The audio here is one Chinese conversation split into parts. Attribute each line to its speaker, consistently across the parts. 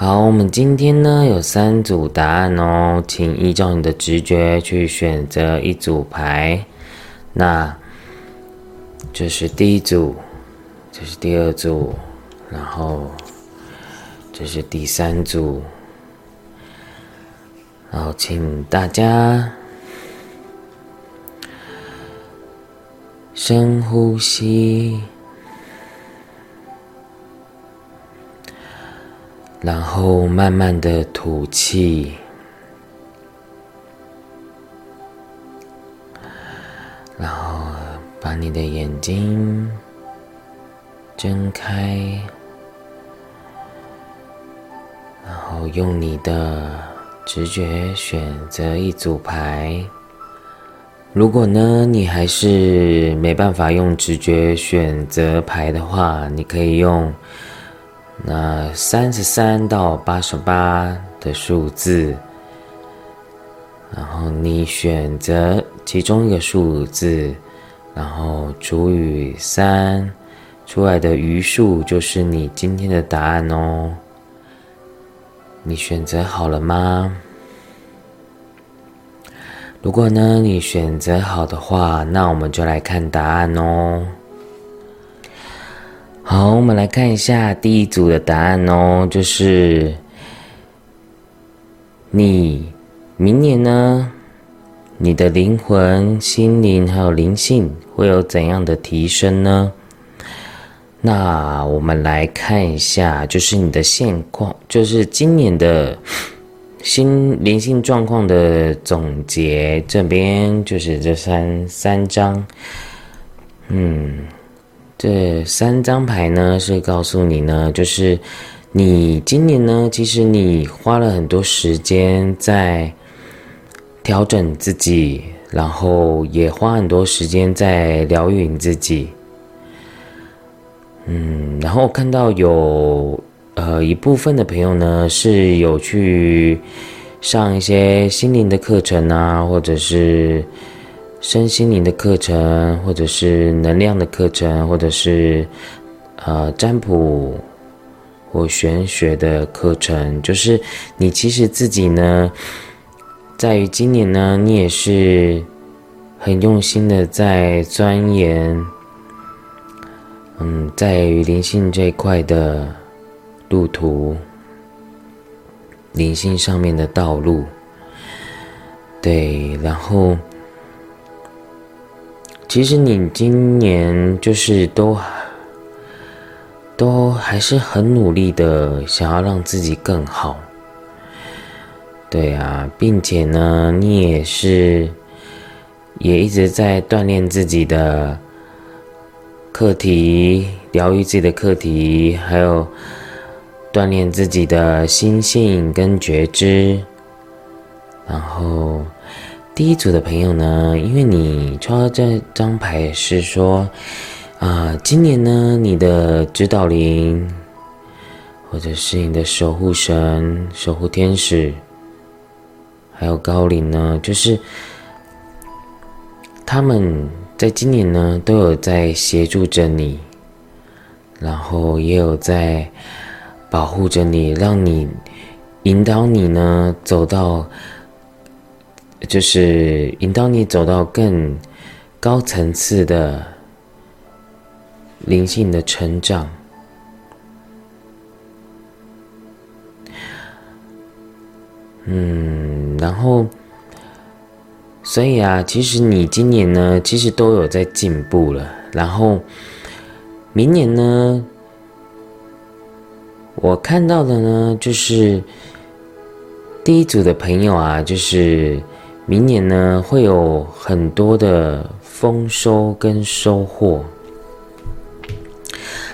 Speaker 1: 好，我们今天呢有三组答案哦，请依照你的直觉去选择一组牌。那这是第一组，这是第二组，然后这是第三组。然后请大家深呼吸。然后慢慢的吐气，然后把你的眼睛睁开，然后用你的直觉选择一组牌。如果呢，你还是没办法用直觉选择牌的话，你可以用。那三十三到八十八的数字，然后你选择其中一个数字，然后除以三，出来的余数就是你今天的答案哦。你选择好了吗？如果呢你选择好的话，那我们就来看答案哦。好，我们来看一下第一组的答案哦，就是你明年呢，你的灵魂、心灵还有灵性会有怎样的提升呢？那我们来看一下，就是你的现况，就是今年的新灵性状况的总结。这边就是这三三张，嗯。这三张牌呢，是告诉你呢，就是你今年呢，其实你花了很多时间在调整自己，然后也花很多时间在疗愈你自己。嗯，然后看到有呃一部分的朋友呢，是有去上一些心灵的课程啊，或者是。身心灵的课程，或者是能量的课程，或者是呃占卜或玄学的课程，就是你其实自己呢，在于今年呢，你也是很用心的在钻研，嗯，在于灵性这一块的路途，灵性上面的道路，对，然后。其实你今年就是都都还是很努力的，想要让自己更好。对啊，并且呢，你也是也一直在锻炼自己的课题，疗愈自己的课题，还有锻炼自己的心性跟觉知，然后。第一组的朋友呢，因为你抽到这张牌是说，啊，今年呢，你的指导灵，或者是你的守护神、守护天使，还有高灵呢，就是他们在今年呢都有在协助着你，然后也有在保护着你，让你引导你呢走到。就是引导你走到更高层次的灵性的成长。嗯，然后，所以啊，其实你今年呢，其实都有在进步了。然后，明年呢，我看到的呢，就是第一组的朋友啊，就是。明年呢，会有很多的丰收跟收获。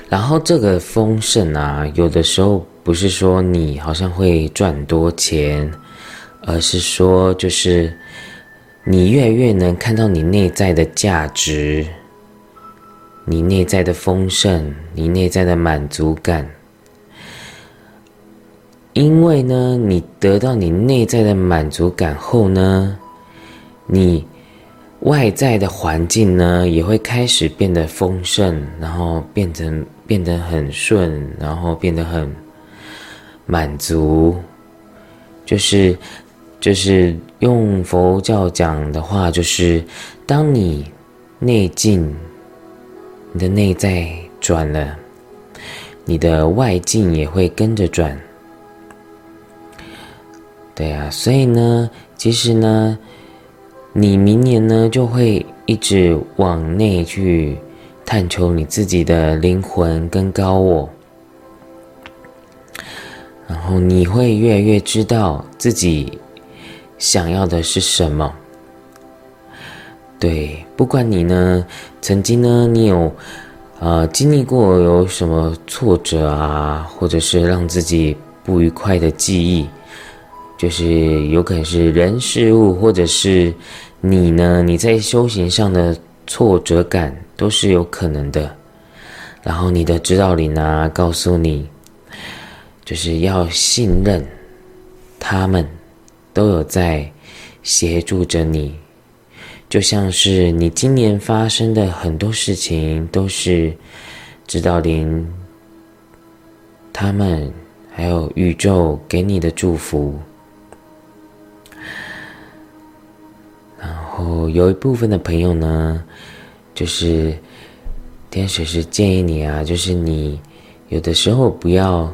Speaker 1: 然后这个丰盛啊，有的时候不是说你好像会赚多钱，而是说就是你越来越能看到你内在的价值，你内在的丰盛，你内在的满足感。因为呢，你得到你内在的满足感后呢。你外在的环境呢，也会开始变得丰盛，然后变成变得很顺，然后变得很满足，就是就是用佛教讲的话，就是当你内境，你的内在转了，你的外境也会跟着转。对啊，所以呢，其实呢，你明年呢就会一直往内去探求你自己的灵魂跟高我，然后你会越来越知道自己想要的是什么。对，不管你呢，曾经呢，你有呃经历过有什么挫折啊，或者是让自己不愉快的记忆。就是有可能是人事物，或者是你呢？你在修行上的挫折感都是有可能的。然后你的指导灵啊，告诉你，就是要信任他们，都有在协助着你。就像是你今年发生的很多事情，都是指导灵他们还有宇宙给你的祝福。哦，有一部分的朋友呢，就是天使是建议你啊，就是你有的时候不要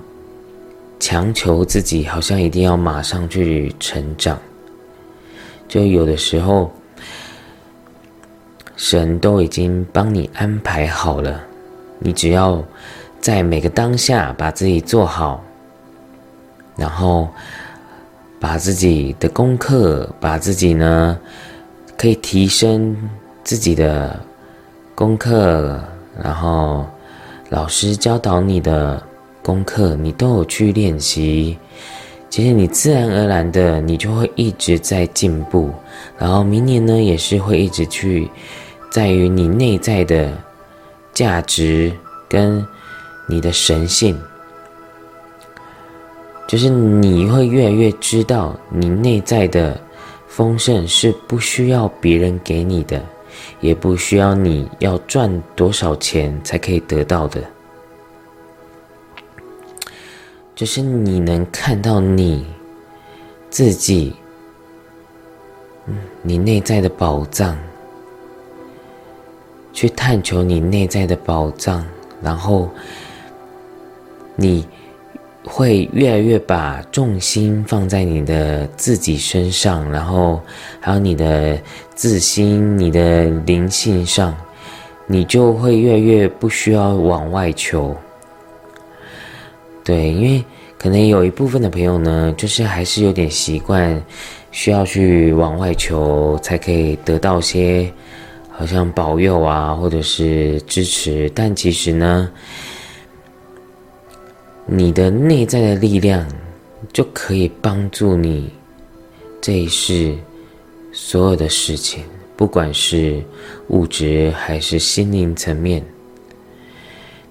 Speaker 1: 强求自己，好像一定要马上去成长。就有的时候，神都已经帮你安排好了，你只要在每个当下把自己做好，然后把自己的功课，把自己呢。可以提升自己的功课，然后老师教导你的功课，你都有去练习。其实你自然而然的，你就会一直在进步。然后明年呢，也是会一直去，在于你内在的价值跟你的神性，就是你会越来越知道你内在的。丰盛是不需要别人给你的，也不需要你要赚多少钱才可以得到的。就是你能看到你自己，嗯，你内在的宝藏，去探求你内在的宝藏，然后你。会越来越把重心放在你的自己身上，然后还有你的自心、你的灵性上，你就会越来越不需要往外求。对，因为可能有一部分的朋友呢，就是还是有点习惯需要去往外求，才可以得到些好像保佑啊，或者是支持，但其实呢。你的内在的力量就可以帮助你这一世所有的事情，不管是物质还是心灵层面。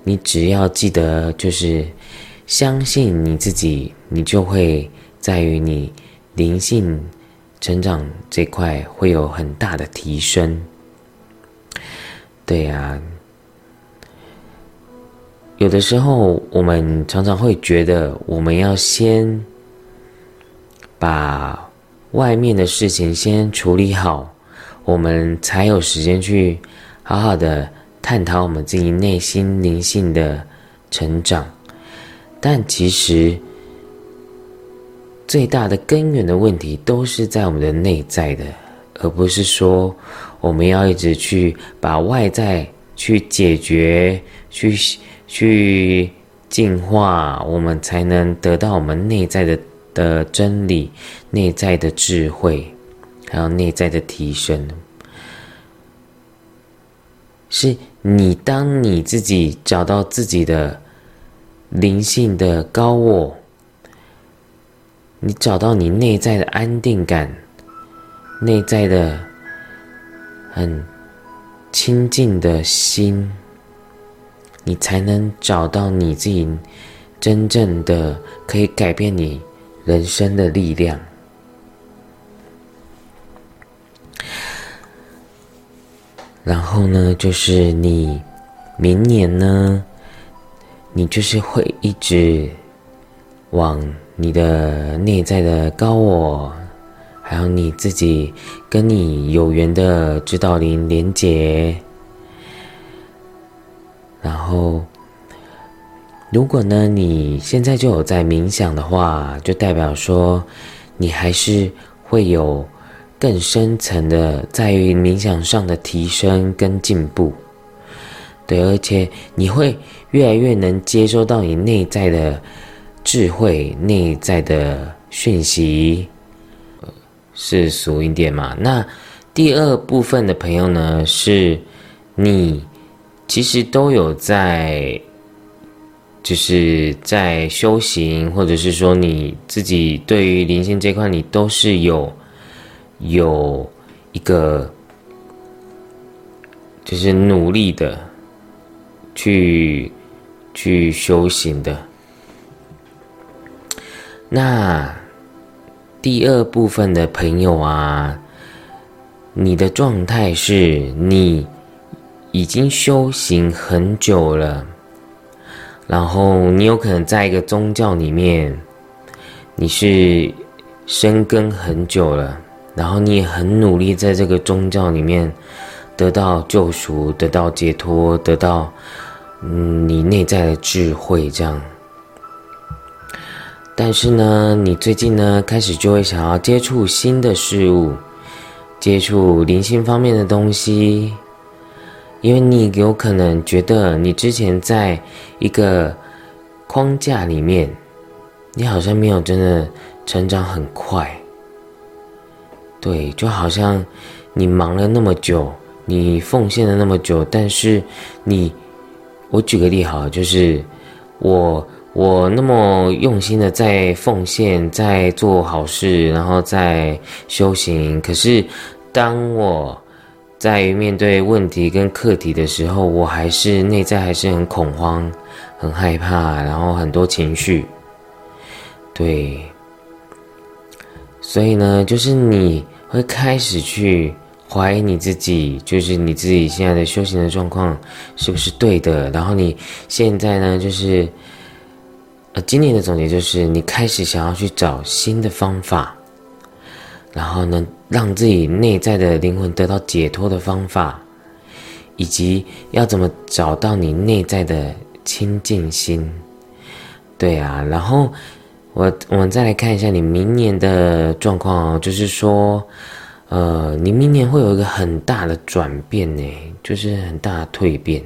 Speaker 1: 你只要记得，就是相信你自己，你就会在于你灵性成长这块会有很大的提升。对呀。有的时候，我们常常会觉得，我们要先把外面的事情先处理好，我们才有时间去好好的探讨我们自己内心灵性的成长。但其实，最大的根源的问题都是在我们的内在的，而不是说我们要一直去把外在去解决去。去净化，我们才能得到我们内在的的真理、内在的智慧，还有内在的提升。是你当你自己找到自己的灵性的高我，你找到你内在的安定感，内在的很清净的心。你才能找到你自己真正的可以改变你人生的力量。然后呢，就是你明年呢，你就是会一直往你的内在的高我，还有你自己跟你有缘的指导灵连接。然后，如果呢你现在就有在冥想的话，就代表说你还是会有更深层的在于冥想上的提升跟进步。对，而且你会越来越能接收到你内在的。智慧内在的讯息，是俗一点嘛？那第二部分的朋友呢？是你其实都有在，就是在修行，或者是说你自己对于灵性这块，你都是有有一个，就是努力的去去修行的。那第二部分的朋友啊，你的状态是你已经修行很久了，然后你有可能在一个宗教里面，你是深耕很久了，然后你也很努力在这个宗教里面得到救赎、得到解脱、得到嗯你内在的智慧，这样。但是呢，你最近呢开始就会想要接触新的事物，接触灵性方面的东西，因为你有可能觉得你之前在一个框架里面，你好像没有真的成长很快。对，就好像你忙了那么久，你奉献了那么久，但是你，我举个例好，就是我。我那么用心的在奉献，在做好事，然后在修行。可是，当我在于面对问题跟课题的时候，我还是内在还是很恐慌、很害怕，然后很多情绪。对，所以呢，就是你会开始去怀疑你自己，就是你自己现在的修行的状况是不是对的？然后你现在呢，就是。呃，今年的总结就是，你开始想要去找新的方法，然后呢，让自己内在的灵魂得到解脱的方法，以及要怎么找到你内在的清净心。对啊，然后我我们再来看一下你明年的状况哦，就是说，呃，你明年会有一个很大的转变呢，就是很大的蜕变。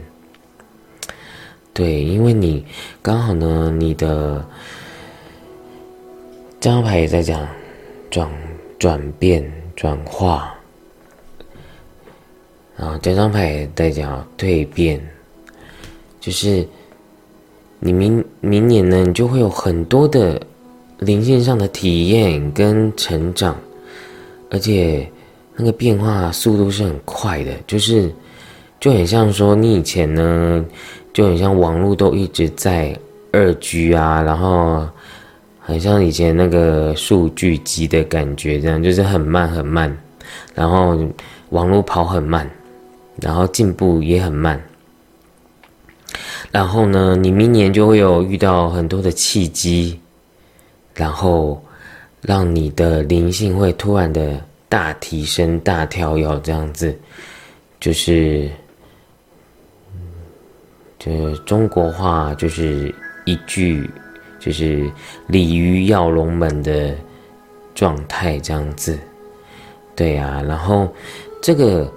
Speaker 1: 对，因为你刚好呢，你的这张牌也在讲转转变、转化，啊这张牌也在讲蜕变，就是你明明年呢，你就会有很多的灵性上的体验跟成长，而且那个变化速度是很快的，就是就很像说你以前呢。就很像网络都一直在二 G 啊，然后很像以前那个数据机的感觉，这样就是很慢很慢，然后网络跑很慢，然后进步也很慢。然后呢，你明年就会有遇到很多的契机，然后让你的灵性会突然的大提升、大跳跃，这样子，就是。就是中国话就是一句，就是鲤鱼跃龙门的状态这样子，对啊。然后这个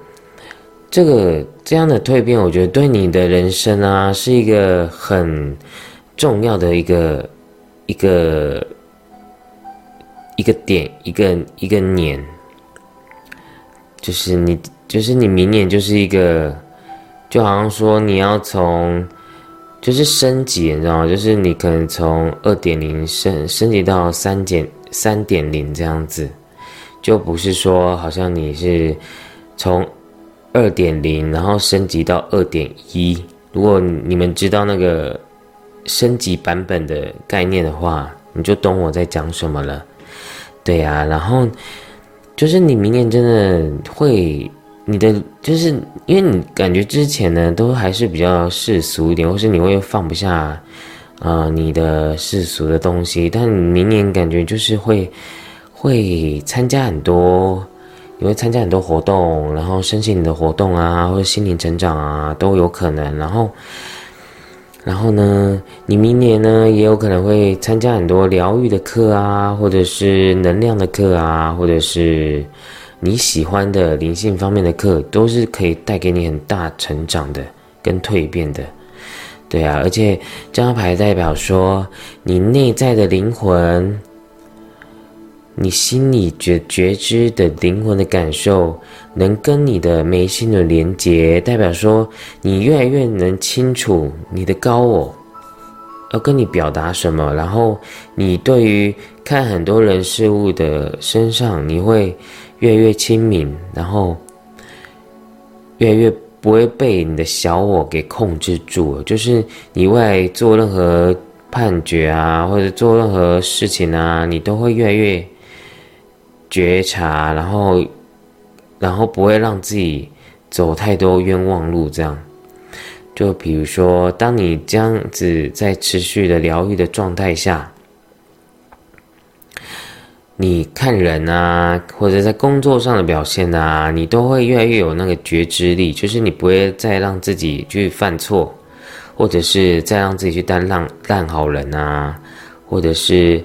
Speaker 1: 这个这样的蜕变，我觉得对你的人生啊，是一个很重要的一个一个一个点，一个一个年，就是你，就是你明年就是一个。就好像说你要从，就是升级，你知道吗？就是你可能从二点零升升级到三点三点零这样子，就不是说好像你是从二点零然后升级到二点一。如果你们知道那个升级版本的概念的话，你就懂我在讲什么了。对呀，然后就是你明年真的会。你的就是因为你感觉之前呢都还是比较世俗一点，或是你会放不下啊，你的世俗的东西，但明年感觉就是会会参加很多，你会参加很多活动，然后申请你的活动啊，或者心灵成长啊，都有可能。然后，然后呢，你明年呢也有可能会参加很多疗愈的课啊，或者是能量的课啊，或者是。你喜欢的灵性方面的课，都是可以带给你很大成长的跟蜕变的，对啊，而且这张牌代表说，你内在的灵魂，你心里觉觉知的灵魂的感受，能跟你的眉心的连接，代表说你越来越能清楚你的高我要跟你表达什么，然后你对于看很多人事物的身上，你会。越来越亲民，然后越来越不会被你的小我给控制住。就是你未来做任何判决啊，或者做任何事情啊，你都会越来越觉察，然后然后不会让自己走太多冤枉路。这样，就比如说，当你这样子在持续的疗愈的状态下。你看人啊，或者在工作上的表现啊，你都会越来越有那个觉知力，就是你不会再让自己去犯错，或者是再让自己去当烂烂好人啊，或者是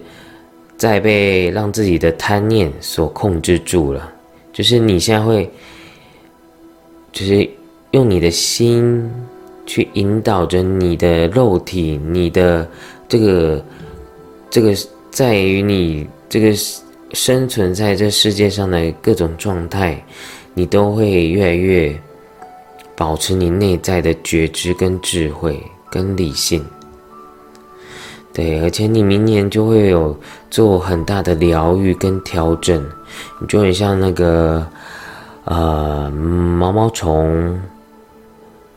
Speaker 1: 再被让自己的贪念所控制住了。就是你现在会，就是用你的心去引导着你的肉体，你的这个这个在于你。这个生存在这世界上的各种状态，你都会越来越保持你内在的觉知、跟智慧、跟理性。对，而且你明年就会有做很大的疗愈跟调整，你就很像那个呃毛毛虫，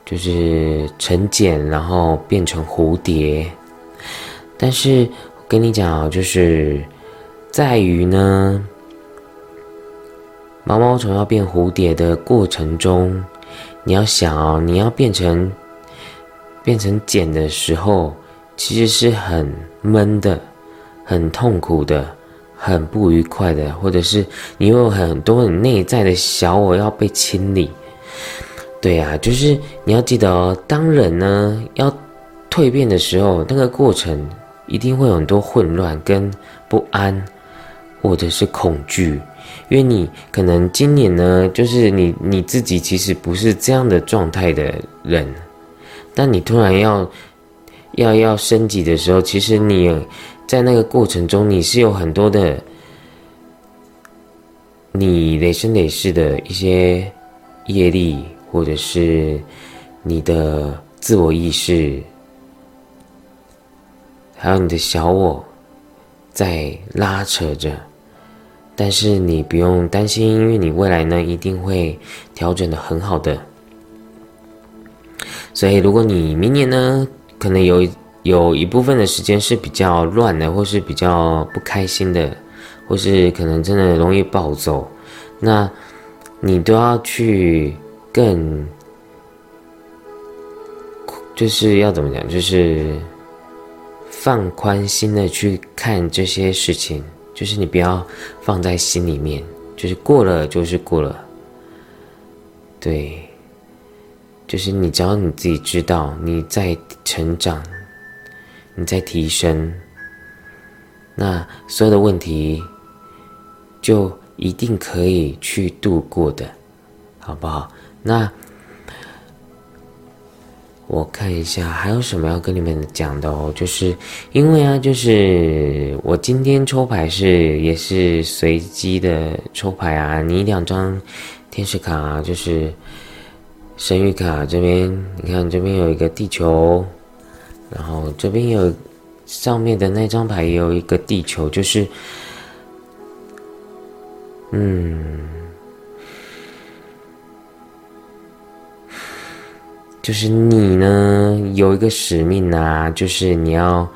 Speaker 1: 就是成茧然后变成蝴蝶。但是跟你讲就是。在于呢，毛毛虫要变蝴蝶的过程中，你要想哦，你要变成变成茧的时候，其实是很闷的、很痛苦的、很不愉快的，或者是你有很多很内在的小我要被清理。对啊，就是你要记得哦，当人呢要蜕变的时候，那个过程一定会有很多混乱跟不安。或者是恐惧，因为你可能今年呢，就是你你自己其实不是这样的状态的人，但你突然要要要升级的时候，其实你在那个过程中，你是有很多的你累生累世的一些业力，或者是你的自我意识，还有你的小我在拉扯着。但是你不用担心，因为你未来呢一定会调整的很好的。所以如果你明年呢可能有有一部分的时间是比较乱的，或是比较不开心的，或是可能真的容易暴走，那你都要去更，就是要怎么讲，就是放宽心的去看这些事情。就是你不要放在心里面，就是过了就是过了。对，就是你只要你自己知道你在成长，你在提升，那所有的问题就一定可以去度过的，好不好？那。我看一下还有什么要跟你们讲的哦，就是因为啊，就是我今天抽牌是也是随机的抽牌啊，你两张天使卡啊，就是神谕卡这边，你看这边有一个地球，然后这边有上面的那张牌也有一个地球，就是嗯。就是你呢，有一个使命啊，就是你要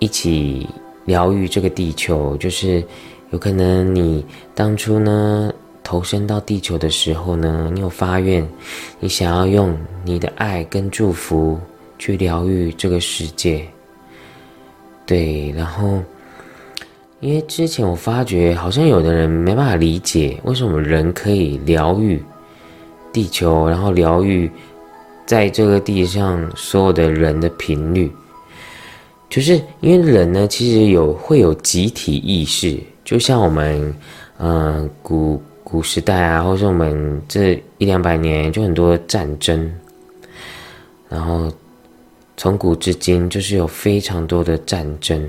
Speaker 1: 一起疗愈这个地球。就是有可能你当初呢投身到地球的时候呢，你有发愿，你想要用你的爱跟祝福去疗愈这个世界。对，然后因为之前我发觉，好像有的人没办法理解为什么人可以疗愈地球，然后疗愈在这个地上所有的人的频率，就是因为人呢，其实有会有集体意识，就像我们，嗯，古古时代啊，或者我们这一两百年就很多战争，然后。从古至今，就是有非常多的战争，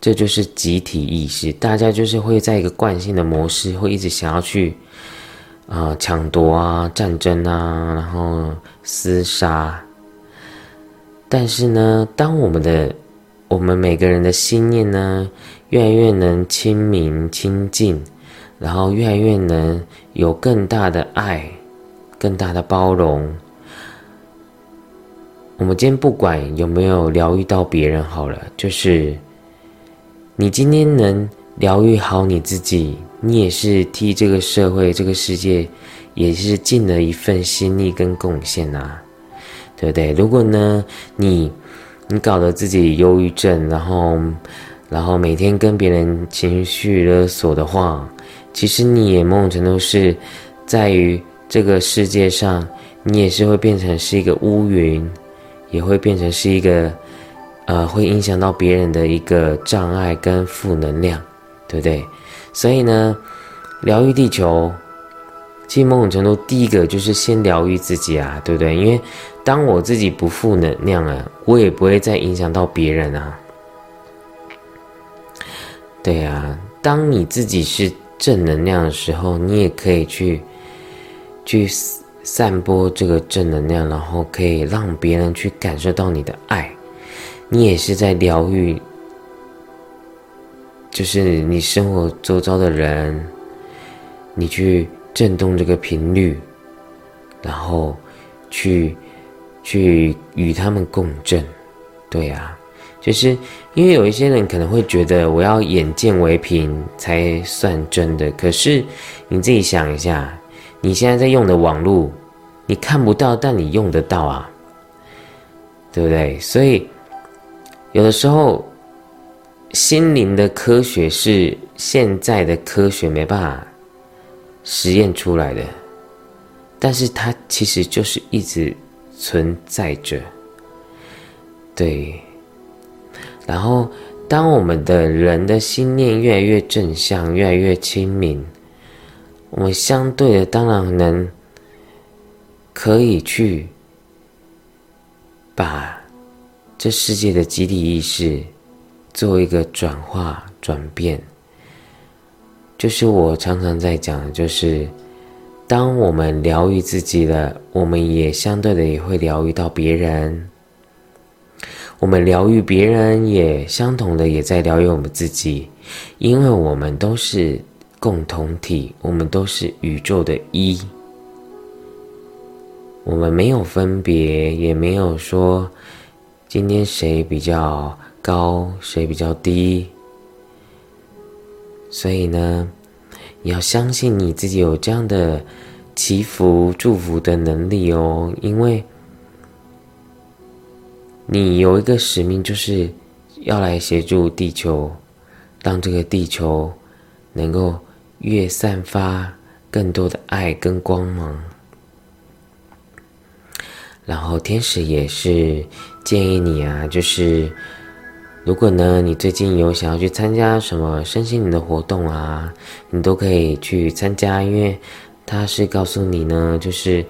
Speaker 1: 这就是集体意识。大家就是会在一个惯性的模式，会一直想要去啊抢夺啊战争啊，然后厮杀。但是呢，当我们的我们每个人的心念呢，越来越能亲明亲近，然后越来越能有更大的爱，更大的包容。我们今天不管有没有疗愈到别人，好了，就是你今天能疗愈好你自己，你也是替这个社会、这个世界，也是尽了一份心力跟贡献呐，对不对？如果呢，你你搞得自己忧郁症，然后然后每天跟别人情绪勒索的话，其实你也某种程度是在于这个世界上，你也是会变成是一个乌云。也会变成是一个，呃，会影响到别人的一个障碍跟负能量，对不对？所以呢，疗愈地球，其实某种程度，第一个就是先疗愈自己啊，对不对？因为当我自己不负能量了，我也不会再影响到别人啊。对啊，当你自己是正能量的时候，你也可以去去。散播这个正能量，然后可以让别人去感受到你的爱，你也是在疗愈，就是你生活周遭的人，你去震动这个频率，然后去去与他们共振，对呀，就是因为有一些人可能会觉得我要眼见为凭才算真的，可是你自己想一下。你现在在用的网络，你看不到，但你用得到啊，对不对？所以有的时候，心灵的科学是现在的科学没办法实验出来的，但是它其实就是一直存在着。对，然后当我们的人的心念越来越正向，越来越清明。我们相对的当然能可以去把这世界的集体意识做一个转化转变，就是我常常在讲的，就是当我们疗愈自己了，我们也相对的也会疗愈到别人。我们疗愈别人，也相同的也在疗愈我们自己，因为我们都是。共同体，我们都是宇宙的一。我们没有分别，也没有说今天谁比较高，谁比较低。所以呢，你要相信你自己有这样的祈福、祝福的能力哦，因为你有一个使命，就是要来协助地球，让这个地球能够。越散发更多的爱跟光芒，然后天使也是建议你啊，就是如果呢你最近有想要去参加什么身心灵的活动啊，你都可以去参加，因为他是告诉你呢，就是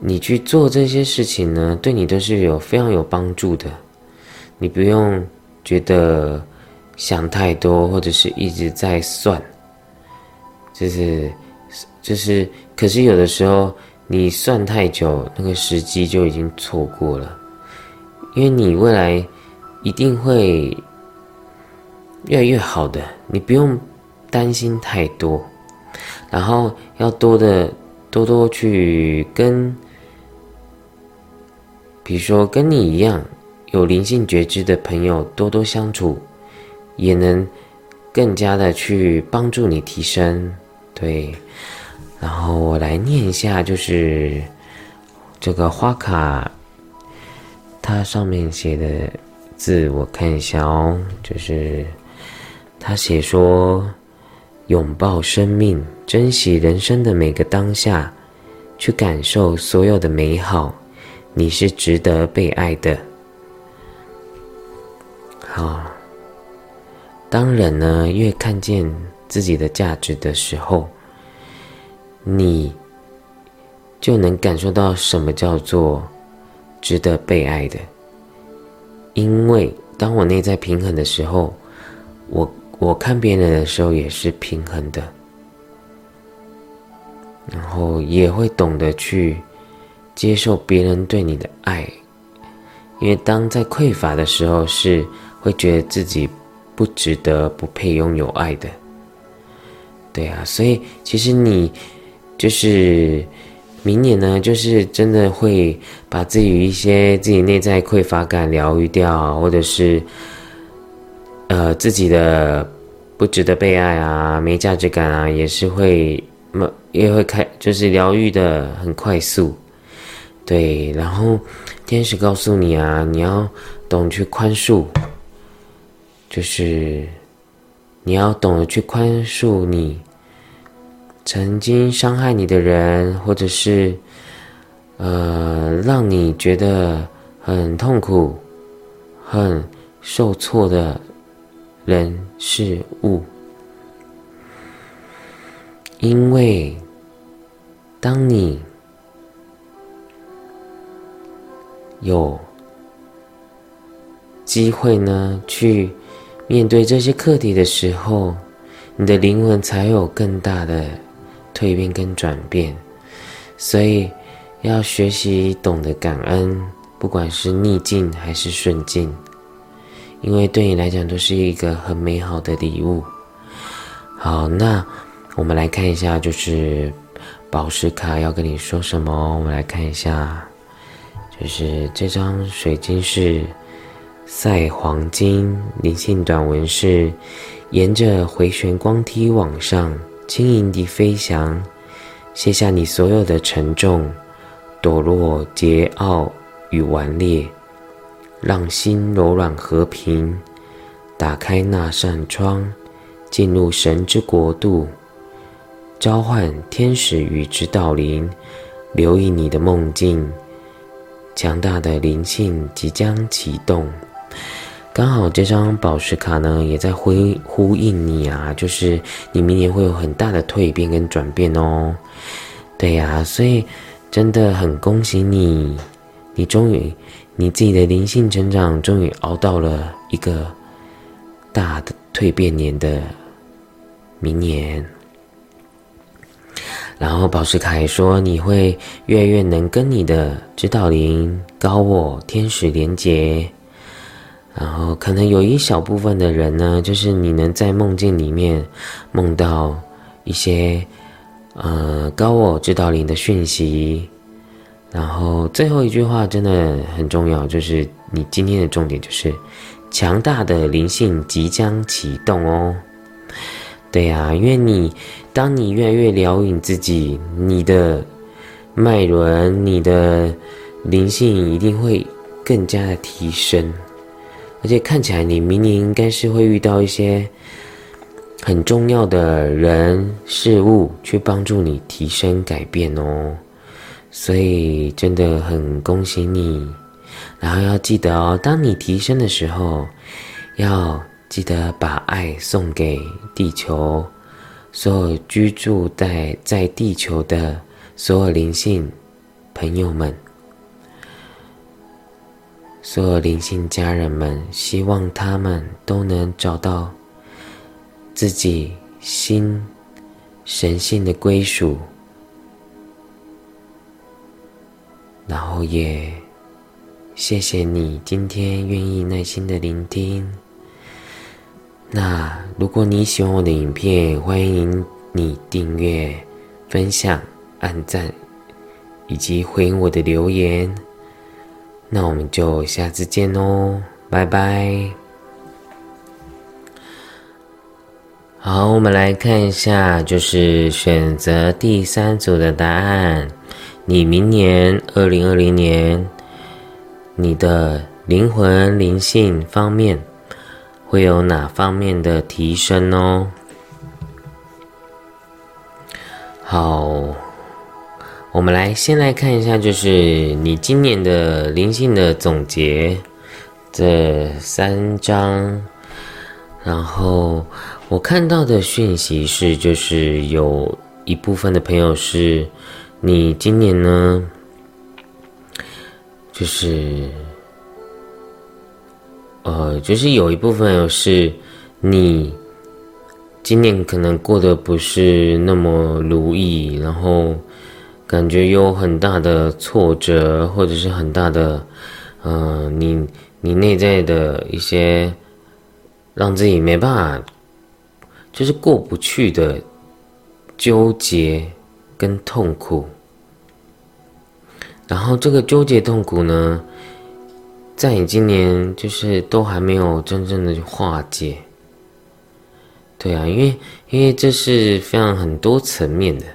Speaker 1: 你去做这些事情呢，对你都是有非常有帮助的，你不用觉得想太多，或者是一直在算。就是，就是，可是有的时候你算太久，那个时机就已经错过了，因为你未来一定会越来越好的，你不用担心太多，然后要多的多多去跟，比如说跟你一样有灵性觉知的朋友多多相处，也能更加的去帮助你提升。对，然后我来念一下，就是这个花卡，它上面写的字，我看一下哦，就是他写说：拥抱生命，珍惜人生的每个当下，去感受所有的美好，你是值得被爱的。好，当人呢越看见自己的价值的时候，你就能感受到什么叫做值得被爱的。因为当我内在平衡的时候，我我看别人的时候也是平衡的，然后也会懂得去接受别人对你的爱。因为当在匮乏的时候是。会觉得自己不值得、不配拥有爱的，对啊，所以其实你就是明年呢，就是真的会把自己一些自己内在匮乏感疗愈掉，或者是呃自己的不值得被爱啊、没价值感啊，也是会么也会开，就是疗愈的很快速，对。然后天使告诉你啊，你要懂去宽恕。就是你要懂得去宽恕你曾经伤害你的人，或者是呃让你觉得很痛苦、很受挫的人事物，因为当你有机会呢去。面对这些课题的时候，你的灵魂才有更大的蜕变跟转变。所以，要学习懂得感恩，不管是逆境还是顺境，因为对你来讲都是一个很美好的礼物。好，那我们来看一下，就是宝石卡要跟你说什么。我们来看一下，就是这张水晶是。赛黄金灵性短文是沿着回旋光梯往上，轻盈地飞翔，卸下你所有的沉重、堕落、桀骜与顽劣，让心柔软和平。打开那扇窗，进入神之国度，召唤天使与指导灵，留意你的梦境。强大的灵性即将启动。刚好这张宝石卡呢，也在呼呼应你啊，就是你明年会有很大的蜕变跟转变哦。对呀，所以真的很恭喜你，你终于你自己的灵性成长终于熬到了一个大的蜕变年的明年。然后宝石卡也说，你会越来越能跟你的指导灵、高我、天使连接。然后可能有一小部分的人呢，就是你能在梦境里面梦到一些呃高我指导灵的讯息。然后最后一句话真的很重要，就是你今天的重点就是强大的灵性即将启动哦。对呀，因为你当你越来越疗愈你自己，你的脉轮、你的灵性一定会更加的提升。而且看起来你明年应该是会遇到一些很重要的人事物，去帮助你提升改变哦。所以真的很恭喜你，然后要记得哦，当你提升的时候，要记得把爱送给地球，所有居住在在地球的所有灵性朋友们。所有灵性家人们，希望他们都能找到自己心神性的归属，然后也谢谢你今天愿意耐心的聆听。那如果你喜欢我的影片，欢迎你订阅、分享、按赞，以及回应我的留言。那我们就下次见哦，拜拜。好，我们来看一下，就是选择第三组的答案。你明年二零二零年，你的灵魂灵性方面会有哪方面的提升哦？好，我们来先来看一下，就是你今年的灵性的总结这三章，然后我看到的讯息是，就是有一部分的朋友是，你今年呢？就是，呃，就是有一部分是，你今年可能过得不是那么如意，然后感觉有很大的挫折，或者是很大的，呃，你你内在的一些让自己没办法，就是过不去的纠结跟痛苦。然后这个纠结痛苦呢，在你今年就是都还没有真正的化解。对啊，因为因为这是非常很多层面的。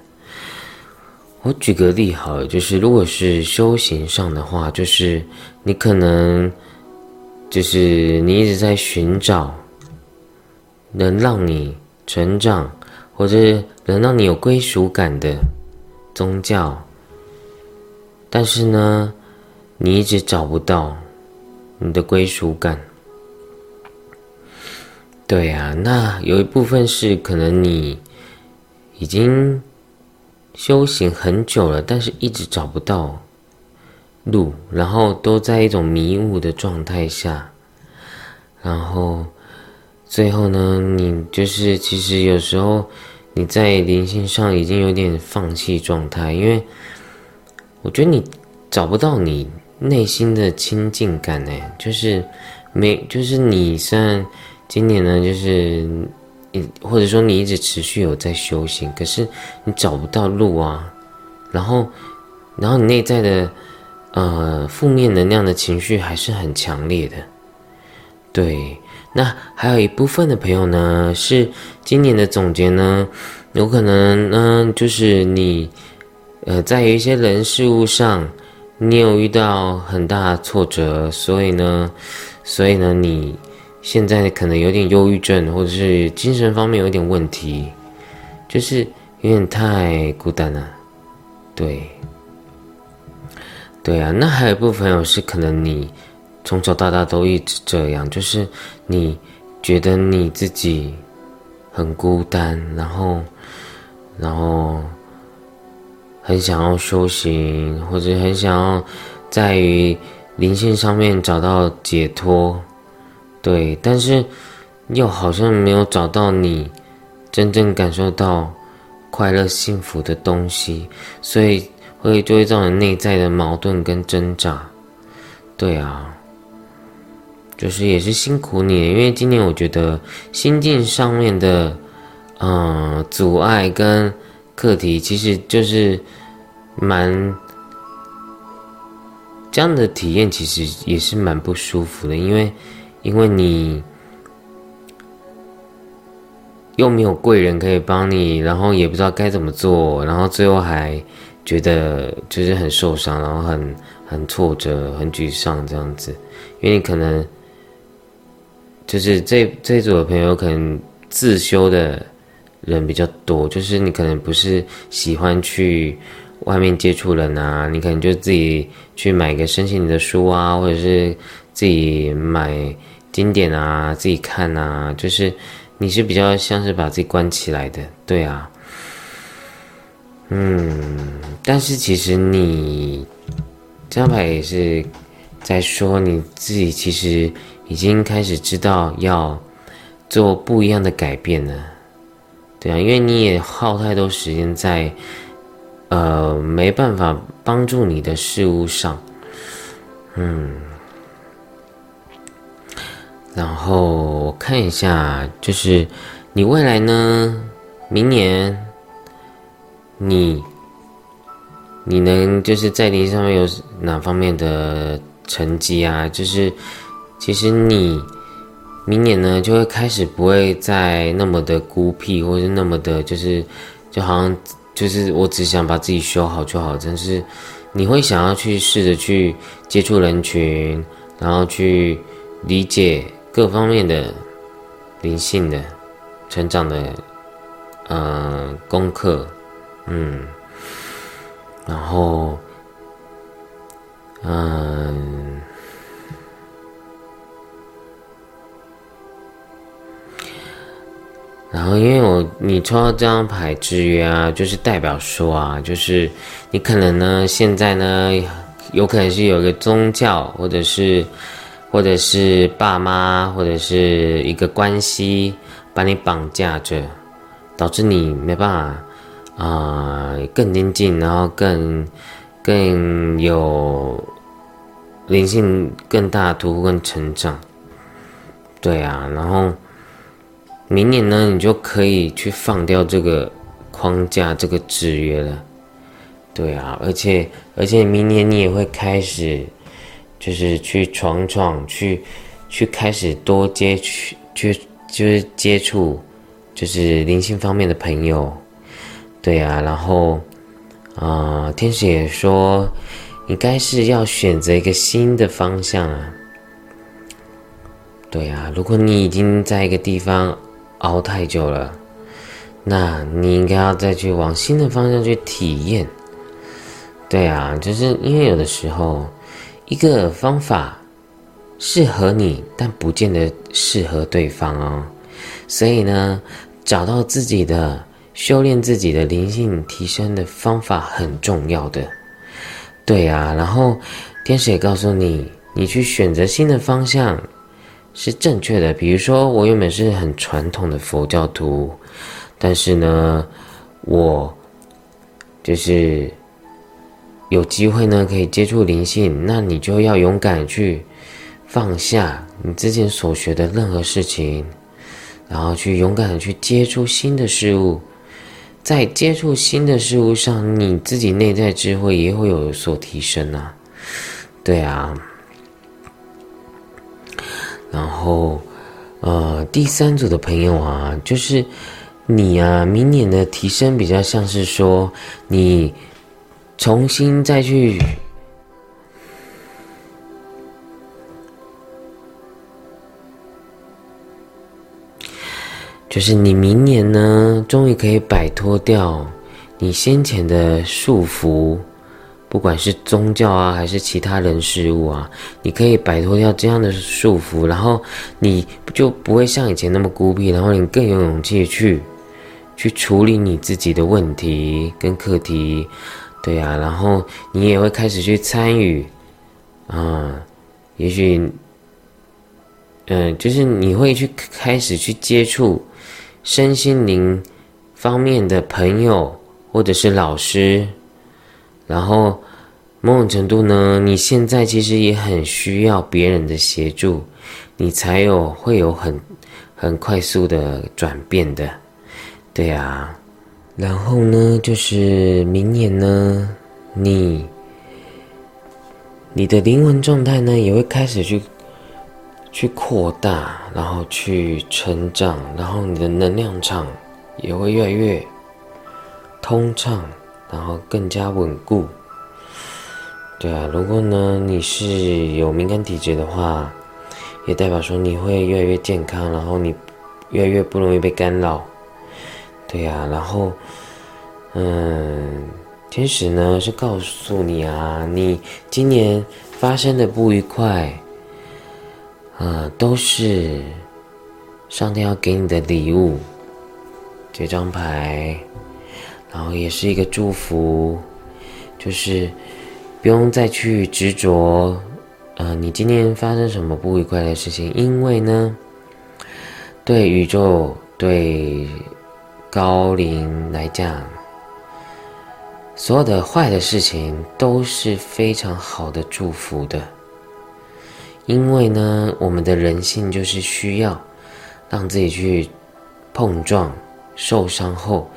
Speaker 1: 我举个例好了，就是如果是修行上的话，就是你可能就是你一直在寻找能让你成长，或者能让你有归属感的宗教。但是呢，你一直找不到你的归属感。对呀，那有一部分是可能你已经修行很久了，但是一直找不到路，然后都在一种迷雾的状态下，然后最后呢，你就是其实有时候你在灵性上已经有点放弃状态，因为。我觉得你找不到你内心的亲近感呢，就是没，就是你虽然今年呢，就是你或者说你一直持续有在修行，可是你找不到路啊，然后，然后你内在的呃负面能量的情绪还是很强烈的，对，那还有一部分的朋友呢，是今年的总结呢，有可能呢，就是你。呃，在有一些人事物上，你有遇到很大挫折，所以呢，所以呢，你现在可能有点忧郁症，或者是精神方面有点问题，就是有点太孤单了，对，对啊，那还有一部分朋友是可能你从小到大都一直这样，就是你觉得你自己很孤单，然后，然后。很想要修行，或者很想要在于灵性上面找到解脱，对，但是又好像没有找到你真正感受到快乐幸福的东西，所以会就会造成内在的矛盾跟挣扎。对啊，就是也是辛苦你，因为今年我觉得心境上面的嗯阻碍跟。课题其实就是蛮这样的体验，其实也是蛮不舒服的，因为因为你又没有贵人可以帮你，然后也不知道该怎么做，然后最后还觉得就是很受伤，然后很很挫折、很沮丧这样子，因为你可能就是这这组的朋友可能自修的。人比较多，就是你可能不是喜欢去外面接触人啊，你可能就自己去买个申请你的书啊，或者是自己买经典啊，自己看啊，就是你是比较像是把自己关起来的，对啊，嗯，但是其实你这张牌也是在说你自己其实已经开始知道要做不一样的改变了。对啊，因为你也耗太多时间在，呃，没办法帮助你的事物上，嗯，然后我看一下，就是你未来呢，明年，你，你能就是在你上面有哪方面的成绩啊？就是，其实你。明年呢，就会开始不会再那么的孤僻，或是那么的，就是就好像就是我只想把自己修好就好。但是你会想要去试着去接触人群，然后去理解各方面的灵性的成长的呃功课，嗯，然后嗯。然后，因为我你抽到这张牌制约啊，就是代表说啊，就是你可能呢，现在呢，有可能是有一个宗教，或者是，或者是爸妈，或者是一个关系把你绑架着，导致你没办法啊更精进，然后更更有灵性更大的突破跟成长。对啊，然后。明年呢，你就可以去放掉这个框架、这个制约了。对啊，而且而且明年你也会开始，就是去闯闯，去去开始多接触，就就是接触，就是灵性方面的朋友。对啊，然后啊，天使也说，应该是要选择一个新的方向啊。对啊，如果你已经在一个地方。熬太久了，那你应该要再去往新的方向去体验。对啊，就是因为有的时候，一个方法适合你，但不见得适合对方哦。所以呢，找到自己的修炼自己的灵性提升的方法很重要的。对啊，然后天使也告诉你，你去选择新的方向。是正确的。比如说，我原本是很传统的佛教徒，但是呢，我就是有机会呢，可以接触灵性。那你就要勇敢去放下你之前所学的任何事情，然后去勇敢的去接触新的事物。在接触新的事物上，你自己内在智慧也会有所提升啊。对啊。然后，呃，第三组的朋友啊，就是你啊，明年的提升比较像是说，你重新再去，就是你明年呢，终于可以摆脱掉你先前的束缚。不管是宗教啊，还是其他人事物啊，你可以摆脱掉这样的束缚，然后你就不会像以前那么孤僻，然后你更有勇气去去处理你自己的问题跟课题，对啊，然后你也会开始去参与，啊，也许，嗯，就是你会去开始去接触身心灵方面的朋友或者是老师。然后，某种程度呢，你现在其实也很需要别人的协助，你才有会有很很快速的转变的，对啊。然后呢，就是明年呢，你你的灵魂状态呢也会开始去去扩大，然后去成长，然后你的能量场也会越来越通畅。然后更加稳固，对啊，如果呢你是有敏感体质的话，也代表说你会越来越健康，然后你越来越不容易被干扰，对呀，然后，嗯，天使呢是告诉你啊，你今年发生的不愉快，啊，都是上天要给你的礼物，这张牌。然后也是一个祝福，就是不用再去执着，呃，你今天发生什么不愉快的事情，因为呢，对宇宙、对高龄来讲，所有的坏的事情都是非常好的祝福的，因为呢，我们的人性就是需要让自己去碰撞、受伤后。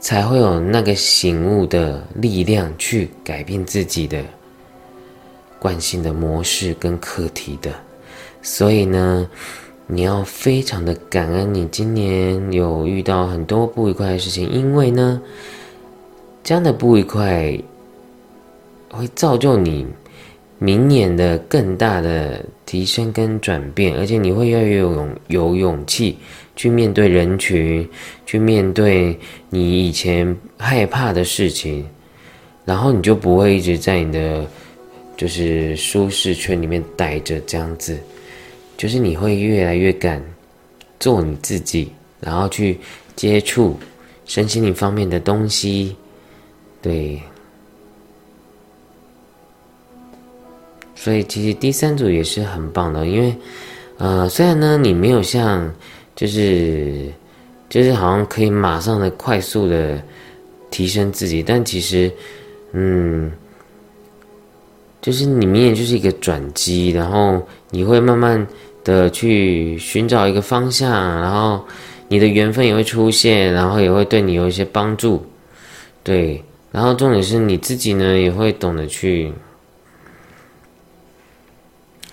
Speaker 1: 才会有那个醒悟的力量去改变自己的惯性的模式跟课题的，所以呢，你要非常的感恩你今年有遇到很多不愉快的事情，因为呢，这样的不愉快会造就你明年的更大的提升跟转变，而且你会越来越有勇有勇气去面对人群，去面对你以前害怕的事情，然后你就不会一直在你的就是舒适圈里面待着这样子，就是你会越来越敢做你自己，然后去接触身心灵方面的东西，对。所以其实第三组也是很棒的，因为，呃，虽然呢你没有像，就是，就是好像可以马上的快速的提升自己，但其实，嗯，就是你明年就是一个转机，然后你会慢慢的去寻找一个方向，然后你的缘分也会出现，然后也会对你有一些帮助，对，然后重点是你自己呢也会懂得去。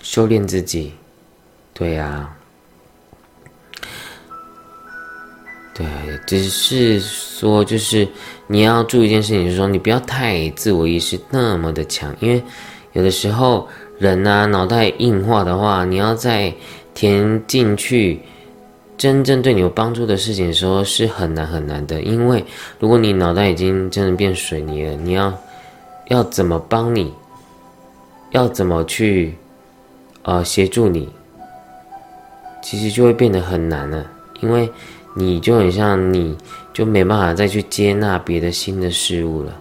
Speaker 1: 修炼自己，对呀，对，只是说，就是你要注意一件事情，就是说，你不要太自我意识那么的强，因为有的时候人啊，脑袋硬化的话，你要在填进去真正对你有帮助的事情的时候，是很难很难的。因为如果你脑袋已经真的变水泥了，你要要怎么帮你？要怎么去？呃，协助你，其实就会变得很难了，因为你就很像，你就没办法再去接纳别的新的事物了，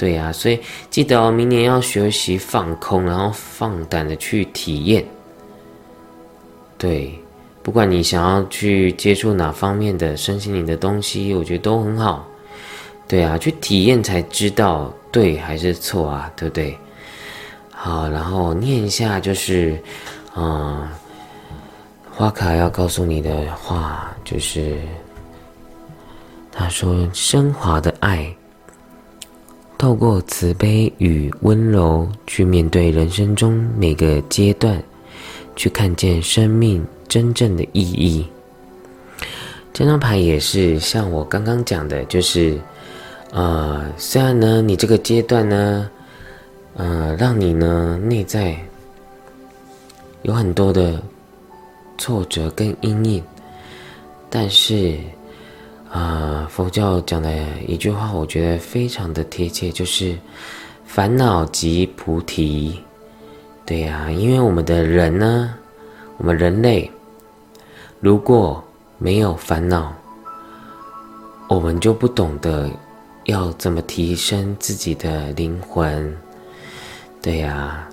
Speaker 1: 对呀，所以记得哦，明年要学习放空，然后放胆的去体验，对，不管你想要去接触哪方面的身心灵的东西，我觉得都很好，对啊，去体验才知道对还是错啊，对不对？好，然后念一下，就是，嗯，花卡要告诉你的话，就是，他说：升华的爱，透过慈悲与温柔去面对人生中每个阶段，去看见生命真正的意义。这张牌也是像我刚刚讲的，就是，呃，虽然呢，你这个阶段呢。呃，让你呢内在有很多的挫折跟阴影，但是啊，佛教讲的一句话，我觉得非常的贴切，就是烦恼即菩提。对呀，因为我们的人呢，我们人类如果没有烦恼，我们就不懂得要怎么提升自己的灵魂。对呀，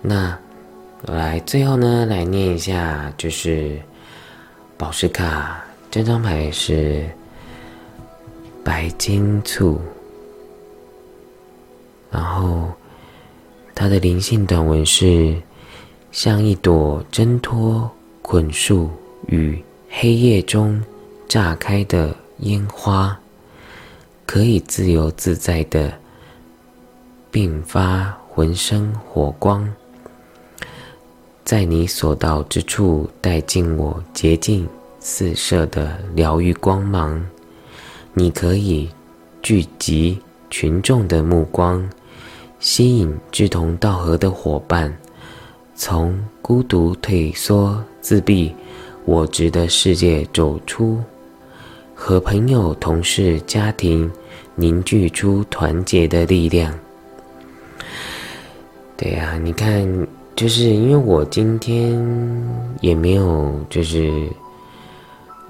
Speaker 1: 那来最后呢，来念一下，就是宝石卡这张牌是白金簇，然后它的灵性短文是像一朵挣脱捆束与黑夜中炸开的烟花，可以自由自在的。并发浑身火光，在你所到之处带进我洁净四射的疗愈光芒。你可以聚集群众的目光，吸引志同道合的伙伴，从孤独退缩、自闭、我执的世界走出，和朋友、同事、家庭凝聚出团结的力量。对呀，你看，就是因为我今天也没有，就是，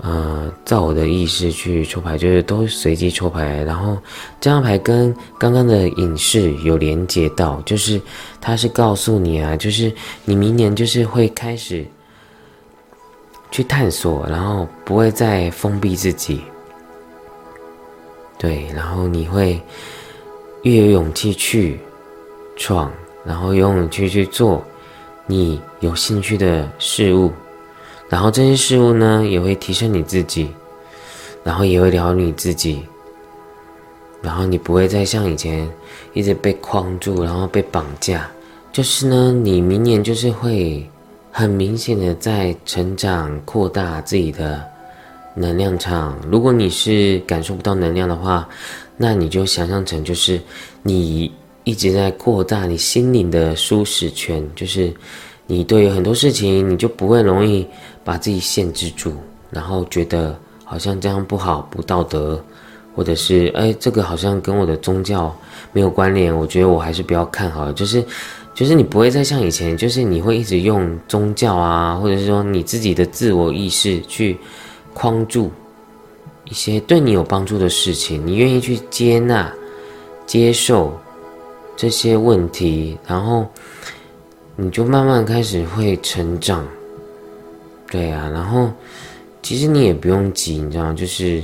Speaker 1: 呃，照我的意识去抽牌，就是都随机抽牌。然后这张牌跟刚刚的影视有连接到，就是它是告诉你啊，就是你明年就是会开始去探索，然后不会再封闭自己。对，然后你会越有勇气去闯。然后有勇气去做你有兴趣的事物，然后这些事物呢也会提升你自己，然后也会疗愈你自己，然后你不会再像以前一直被框住，然后被绑架。就是呢，你明年就是会很明显的在成长、扩大自己的能量场。如果你是感受不到能量的话，那你就想象成就是你。一直在扩大你心灵的舒适圈，就是你对很多事情，你就不会容易把自己限制住，然后觉得好像这样不好、不道德，或者是哎，这个好像跟我的宗教没有关联，我觉得我还是不要看好了。就是，就是你不会再像以前，就是你会一直用宗教啊，或者是说你自己的自我意识去框住。一些对你有帮助的事情，你愿意去接纳、接受这些问题，然后你就慢慢开始会成长。对啊，然后其实你也不用急，你知道吗？就是，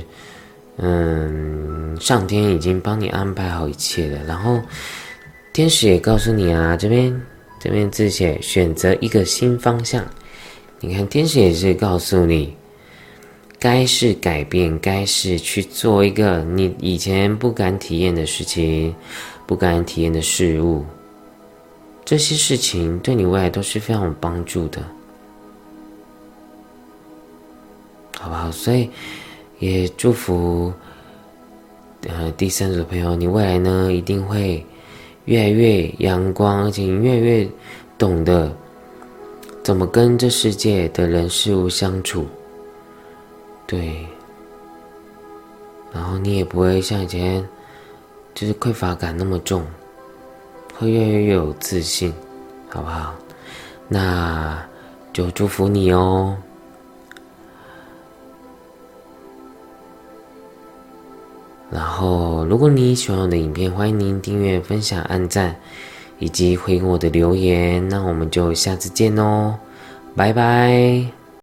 Speaker 1: 嗯，上天已经帮你安排好一切了，然后天使也告诉你啊，这边这边字写选择一个新方向。你看，天使也是告诉你。该是改变，该是去做一个你以前不敢体验的事情，不敢体验的事物。这些事情对你未来都是非常有帮助的，好不好？所以也祝福呃第三组的朋友，你未来呢一定会越来越阳光，而且越来越懂得怎么跟这世界的人事物相处。对，然后你也不会像以前，就是匮乏感那么重，会越来越有自信，好不好？那就祝福你哦。然后，如果你喜欢我的影片，欢迎您订阅、分享、按赞，以及回我的留言。那我们就下次见哦，拜拜。